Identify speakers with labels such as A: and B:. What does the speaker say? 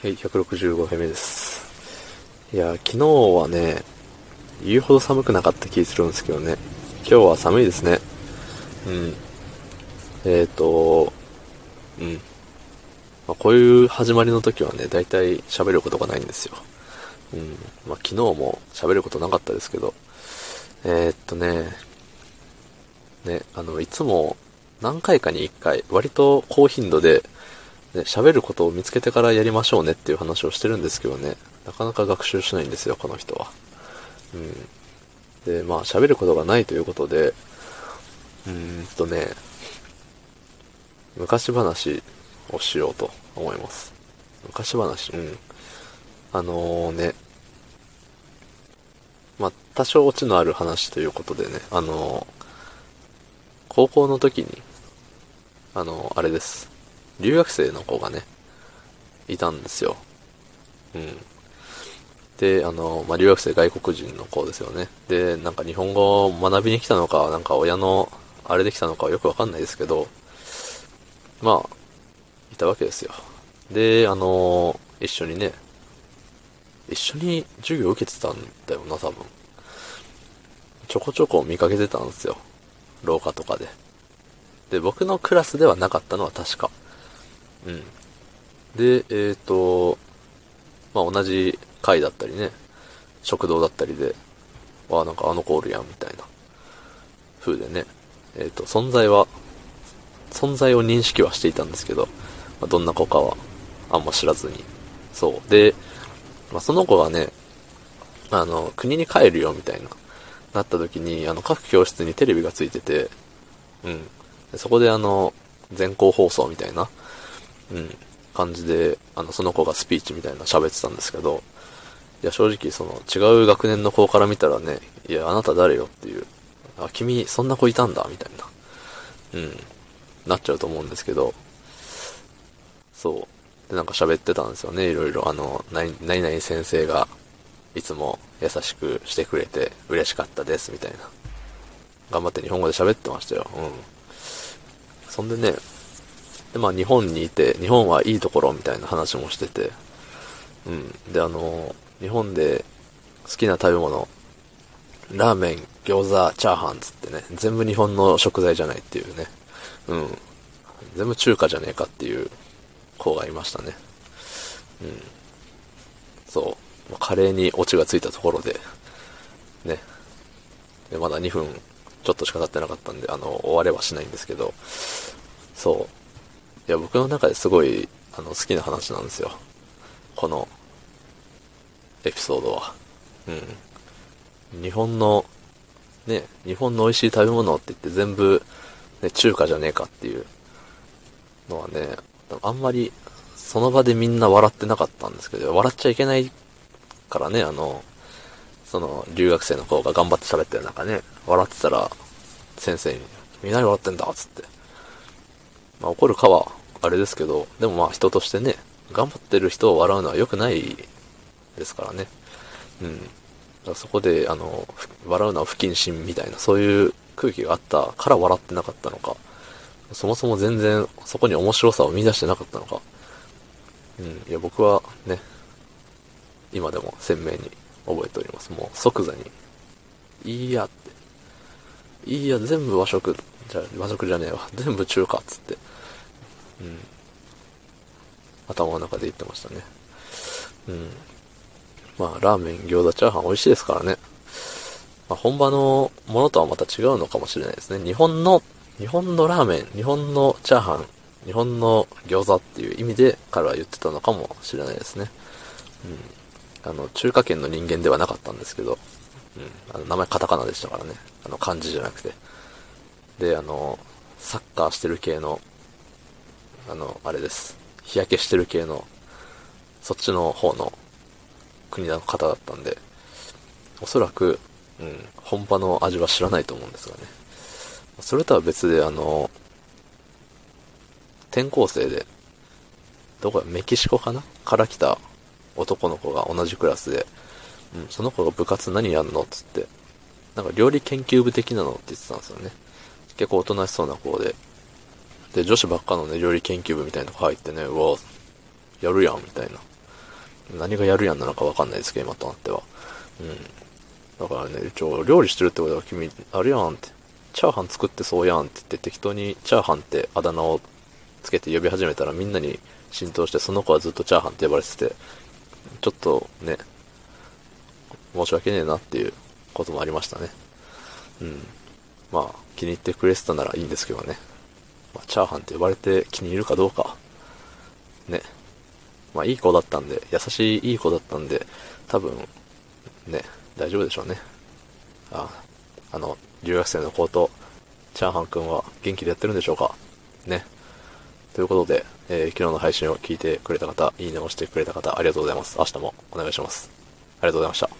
A: はい、165回目です。いや、昨日はね、言うほど寒くなかった気するんですけどね。今日は寒いですね。うん。えっ、ー、と、うん。まあ、こういう始まりの時はね、大体喋ることがないんですよ。うん。まあ、昨日も喋ることなかったですけど、えー、っとね、ね、あの、いつも何回かに1回、割と高頻度で、ね、喋ることを見つけてからやりましょうねっていう話をしてるんですけどね、なかなか学習しないんですよ、この人は。うん。で、まあ、喋ることがないということで、うーんとね、昔話をしようと思います。昔話、うん。あのー、ね、まあ、多少オチのある話ということでね、あのー、高校の時に、あのー、あれです。留学生の子がね、いたんですよ。うん。で、あの、まあ、留学生外国人の子ですよね。で、なんか日本語を学びに来たのか、なんか親のあれできたのかはよくわかんないですけど、まあ、いたわけですよ。で、あの、一緒にね、一緒に授業受けてたんだよな、多分。ちょこちょこ見かけてたんですよ。廊下とかで。で、僕のクラスではなかったのは確か。うん。で、えっ、ー、と、まあ、同じ階だったりね、食堂だったりで、わあ、なんかあの子おるやん、みたいな風でね、えっ、ー、と、存在は、存在を認識はしていたんですけど、まあ、どんな子かはあんま知らずに。そう。で、まあ、その子がね、あの、国に帰るよ、みたいな、なった時に、あの、各教室にテレビがついてて、うん。そこであの、全校放送みたいな、うん、感じで、あの、その子がスピーチみたいな喋ってたんですけど、いや、正直、その、違う学年の子から見たらね、いや、あなた誰よっていう、あ、君、そんな子いたんだ、みたいな、うん、なっちゃうと思うんですけど、そう。で、なんか喋ってたんですよね、いろいろ。あの、何々先生が、いつも優しくしてくれて嬉しかったです、みたいな。頑張って日本語で喋ってましたよ。うん。そんでね、で、まあ日本にいて、日本はいいところみたいな話もしてて、うん。で、あの、日本で好きな食べ物、ラーメン、餃子、チャーハンつってね、全部日本の食材じゃないっていうね、うん。全部中華じゃねえかっていう子がいましたね。うん。そう。カレーにオチがついたところで、ね。で、まだ2分ちょっとしか経ってなかったんで、あの、終われはしないんですけど、そう。いや、僕の中ですごい、あの、好きな話なんですよ。この、エピソードは。うん。日本の、ね、日本の美味しい食べ物って言って全部、ね、中華じゃねえかっていうのはね、あんまり、その場でみんな笑ってなかったんですけど、笑っちゃいけないからね、あの、その、留学生の子が頑張って喋ってる中ね、笑ってたら、先生に、みんなに笑ってんだ、つって。まあ怒るかは、あれですけど、でもまあ人としてね、頑張ってる人を笑うのは良くないですからね。うん。だからそこで、あの、笑うのは不謹慎みたいな、そういう空気があったから笑ってなかったのか、そもそも全然そこに面白さを見出してなかったのか。うん。いや、僕はね、今でも鮮明に覚えております。もう即座に、いいやって。いいや、全部和食、じゃ、和食じゃねえわ。全部中華っつって。うん。頭の中で言ってましたね。うん。まあ、ラーメン、餃子、チャーハン美味しいですからね。まあ、本場のものとはまた違うのかもしれないですね。日本の、日本のラーメン、日本のチャーハン、日本の餃子っていう意味で彼は言ってたのかもしれないですね。うん。あの、中華圏の人間ではなかったんですけど、うん。あの、名前カタカナでしたからね。あの、漢字じゃなくて。で、あの、サッカーしてる系の、あの、あれです。日焼けしてる系の、そっちの方の国の方だったんで、おそらく、うん、本場の味は知らないと思うんですがね。それとは別で、あの、転校生で、どこや、メキシコかな？から来た男の子が同じクラスで、うん、その子が部活何やんの？っつって、なんか料理研究部的なのって言ってたんですよね。結構おとなしそうな子で。で、女子ばっかのね、料理研究部みたいなとこ入ってね、うわ、やるやん、みたいな。何がやるやんなのかわかんないですけど、今となっては。うん。だからね、一応、料理してるってことは君、あるやんって、チャーハン作ってそうやんって言って適当にチャーハンってあだ名をつけて呼び始めたらみんなに浸透してその子はずっとチャーハンって呼ばれてて、ちょっとね、申し訳ねえなっていうこともありましたね。うん。まあ、気に入ってくれてたならいいんですけどね。まあ、チャーハンって呼ばれて気に入るかどうか。ね。まあ、いい子だったんで、優しいいい子だったんで、多分、ね、大丈夫でしょうね。あ、あの、留学生の子と、チャーハンくんは元気でやってるんでしょうか？ね。ということで、えー、昨日の配信を聞いてくれた方、いいねをしてくれた方、ありがとうございます。明日もお願いします。ありがとうございました。